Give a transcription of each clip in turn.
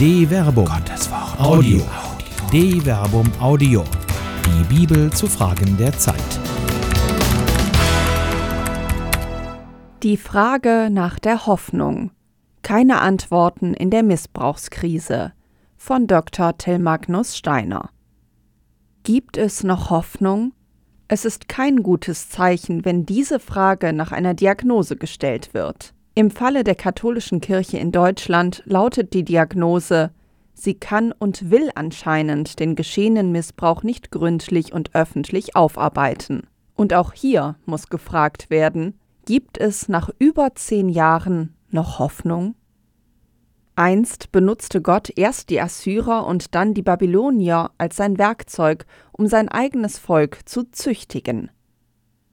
De Verbum. Gottes Wort. Audio. De Verbum Audio. Die Bibel zu Fragen der Zeit. Die Frage nach der Hoffnung. Keine Antworten in der Missbrauchskrise von Dr. Till Magnus Steiner. Gibt es noch Hoffnung? Es ist kein gutes Zeichen, wenn diese Frage nach einer Diagnose gestellt wird. Im Falle der katholischen Kirche in Deutschland lautet die Diagnose, sie kann und will anscheinend den geschehenen Missbrauch nicht gründlich und öffentlich aufarbeiten. Und auch hier muss gefragt werden, gibt es nach über zehn Jahren noch Hoffnung? Einst benutzte Gott erst die Assyrer und dann die Babylonier als sein Werkzeug, um sein eigenes Volk zu züchtigen.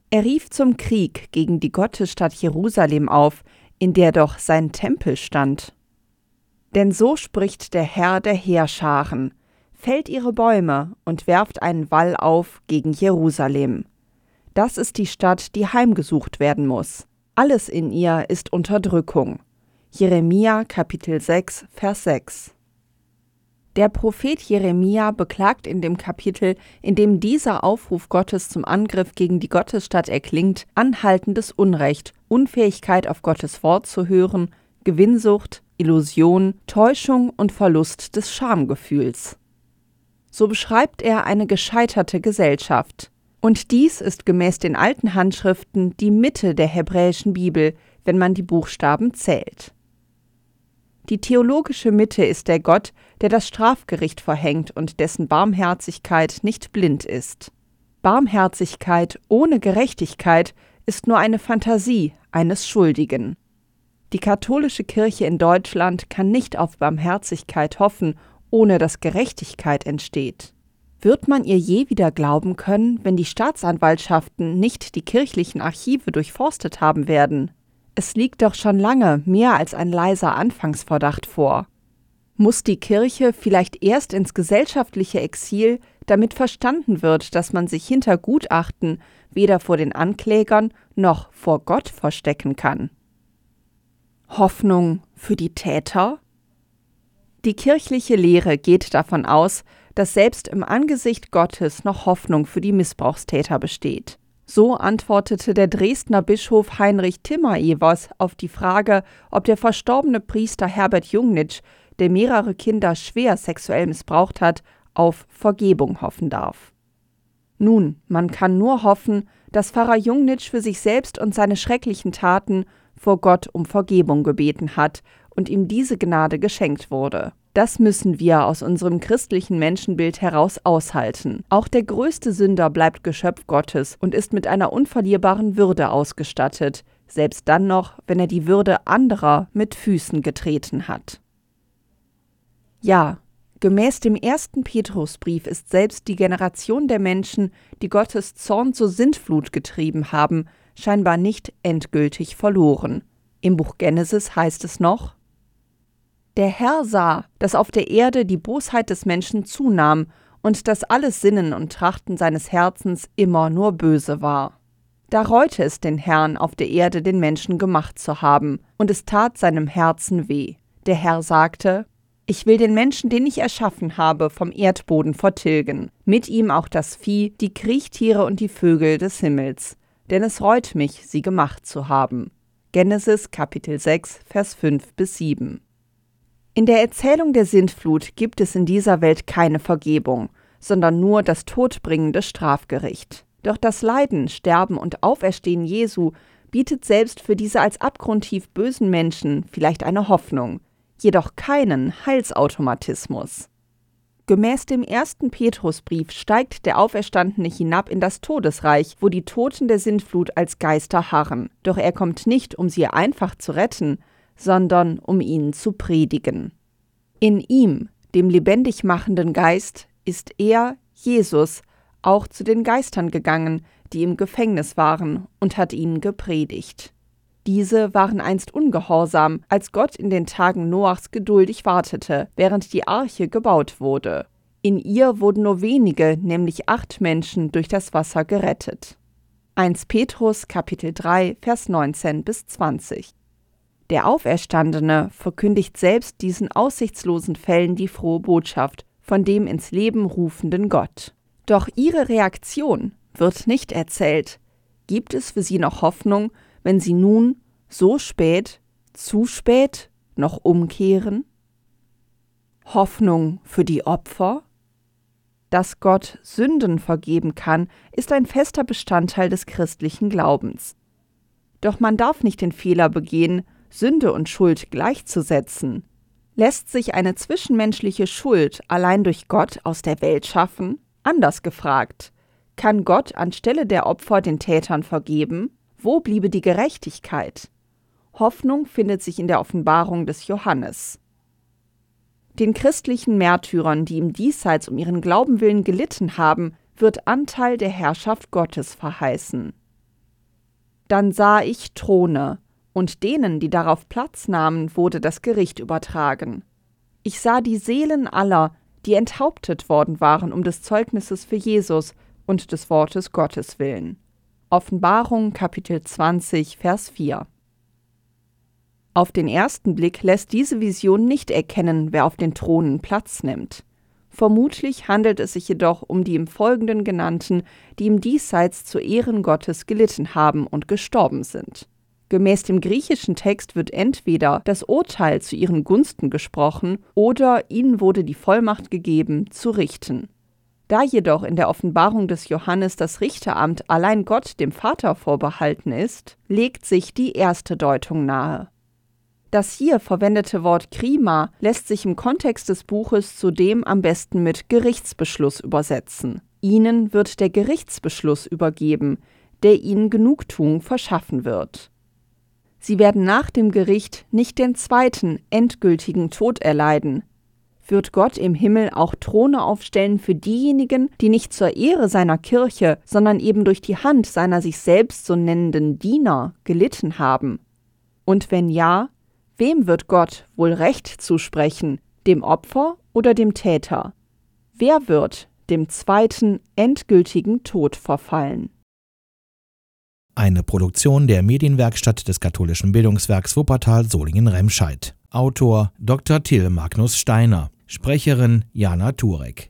Er rief zum Krieg gegen die Gottesstadt Jerusalem auf, in der doch sein Tempel stand. Denn so spricht der Herr der Heerscharen, fällt ihre Bäume und werft einen Wall auf gegen Jerusalem. Das ist die Stadt, die heimgesucht werden muss. Alles in ihr ist Unterdrückung. Jeremia Kapitel 6 Vers 6 Der Prophet Jeremia beklagt in dem Kapitel, in dem dieser Aufruf Gottes zum Angriff gegen die Gottesstadt erklingt, anhaltendes Unrecht, Unfähigkeit auf Gottes Wort zu hören, Gewinnsucht, Illusion, Täuschung und Verlust des Schamgefühls. So beschreibt er eine gescheiterte Gesellschaft. Und dies ist gemäß den alten Handschriften die Mitte der hebräischen Bibel, wenn man die Buchstaben zählt. Die theologische Mitte ist der Gott, der das Strafgericht verhängt und dessen Barmherzigkeit nicht blind ist. Barmherzigkeit ohne Gerechtigkeit ist nur eine Fantasie eines Schuldigen. Die katholische Kirche in Deutschland kann nicht auf Barmherzigkeit hoffen, ohne dass Gerechtigkeit entsteht. Wird man ihr je wieder glauben können, wenn die Staatsanwaltschaften nicht die kirchlichen Archive durchforstet haben werden? Es liegt doch schon lange mehr als ein leiser Anfangsverdacht vor. Muss die Kirche vielleicht erst ins gesellschaftliche Exil, damit verstanden wird, dass man sich hinter Gutachten weder vor den Anklägern noch vor Gott verstecken kann? Hoffnung für die Täter? Die kirchliche Lehre geht davon aus, dass selbst im Angesicht Gottes noch Hoffnung für die Missbrauchstäter besteht. So antwortete der Dresdner Bischof Heinrich Timmer-Evers auf die Frage, ob der verstorbene Priester Herbert Jungnitsch, der mehrere Kinder schwer sexuell missbraucht hat, auf Vergebung hoffen darf. Nun, man kann nur hoffen, dass Pfarrer Jungnitsch für sich selbst und seine schrecklichen Taten vor Gott um Vergebung gebeten hat und ihm diese Gnade geschenkt wurde. Das müssen wir aus unserem christlichen Menschenbild heraus aushalten. Auch der größte Sünder bleibt Geschöpf Gottes und ist mit einer unverlierbaren Würde ausgestattet, selbst dann noch, wenn er die Würde anderer mit Füßen getreten hat. Ja, gemäß dem ersten Petrusbrief ist selbst die Generation der Menschen, die Gottes Zorn zur Sintflut getrieben haben, scheinbar nicht endgültig verloren. Im Buch Genesis heißt es noch, der Herr sah, dass auf der Erde die Bosheit des Menschen zunahm und dass alles Sinnen und Trachten seines Herzens immer nur böse war. Da reute es den Herrn, auf der Erde den Menschen gemacht zu haben, und es tat seinem Herzen weh. Der Herr sagte, ich will den Menschen, den ich erschaffen habe, vom Erdboden vertilgen, mit ihm auch das Vieh, die Kriechtiere und die Vögel des Himmels, denn es reut mich, sie gemacht zu haben. Genesis Kapitel 6, Vers 5 bis 7. In der Erzählung der Sintflut gibt es in dieser Welt keine Vergebung, sondern nur das todbringende Strafgericht. Doch das Leiden, Sterben und Auferstehen Jesu bietet selbst für diese als abgrundtief bösen Menschen vielleicht eine Hoffnung, jedoch keinen Heilsautomatismus. Gemäß dem ersten Petrusbrief steigt der Auferstandene hinab in das Todesreich, wo die Toten der Sintflut als Geister harren. Doch er kommt nicht, um sie einfach zu retten, sondern um ihn zu predigen. In ihm, dem lebendig machenden Geist, ist er, Jesus, auch zu den Geistern gegangen, die im Gefängnis waren, und hat ihnen gepredigt. Diese waren einst ungehorsam, als Gott in den Tagen Noachs geduldig wartete, während die Arche gebaut wurde. In ihr wurden nur wenige, nämlich acht Menschen, durch das Wasser gerettet. 1 Petrus Kapitel 3 Vers 19 bis 20 Der Auferstandene verkündigt selbst diesen aussichtslosen Fällen die frohe Botschaft von dem ins Leben rufenden Gott. Doch ihre Reaktion wird nicht erzählt. Gibt es für sie noch Hoffnung, wenn sie nun so spät, zu spät noch umkehren? Hoffnung für die Opfer? Dass Gott Sünden vergeben kann, ist ein fester Bestandteil des christlichen Glaubens. Doch man darf nicht den Fehler begehen, Sünde und Schuld gleichzusetzen. Lässt sich eine zwischenmenschliche Schuld allein durch Gott aus der Welt schaffen? Anders gefragt, kann Gott anstelle der Opfer den Tätern vergeben? Wo bliebe die Gerechtigkeit? Hoffnung findet sich in der Offenbarung des Johannes. Den christlichen Märtyrern, die im Diesseits um ihren Glauben willen gelitten haben, wird Anteil der Herrschaft Gottes verheißen. Dann sah ich Throne, und denen, die darauf Platz nahmen, wurde das Gericht übertragen. Ich sah die Seelen aller, die enthauptet worden waren um des Zeugnisses für Jesus und des Wortes Gottes willen. Offenbarung Kapitel 20 Vers 4 Auf den ersten Blick lässt diese Vision nicht erkennen, wer auf den Thronen Platz nimmt. Vermutlich handelt es sich jedoch um die im Folgenden genannten, die im Diesseits zu Ehren Gottes gelitten haben und gestorben sind. Gemäß dem griechischen Text wird entweder das Urteil zu ihren Gunsten gesprochen oder ihnen wurde die Vollmacht gegeben, zu richten. Da jedoch in der Offenbarung des Johannes das Richteramt allein Gott dem Vater vorbehalten ist, legt sich die erste Deutung nahe. Das hier verwendete Wort Krima lässt sich im Kontext des Buches zudem am besten mit Gerichtsbeschluss übersetzen. Ihnen wird der Gerichtsbeschluss übergeben, der ihnen Genugtuung verschaffen wird. Sie werden nach dem Gericht nicht den zweiten, endgültigen Tod erleiden. Wird Gott im Himmel auch Throne aufstellen für diejenigen, die nicht zur Ehre seiner Kirche, sondern eben durch die Hand seiner sich selbst so nennenden Diener gelitten haben? Und wenn ja, Wem wird Gott wohl Recht zusprechen, dem Opfer oder dem Täter? Wer wird dem zweiten endgültigen Tod verfallen? Eine Produktion der Medienwerkstatt des katholischen Bildungswerks Wuppertal Solingen-Remscheid. Autor Dr. Till Magnus Steiner. Sprecherin Jana Turek.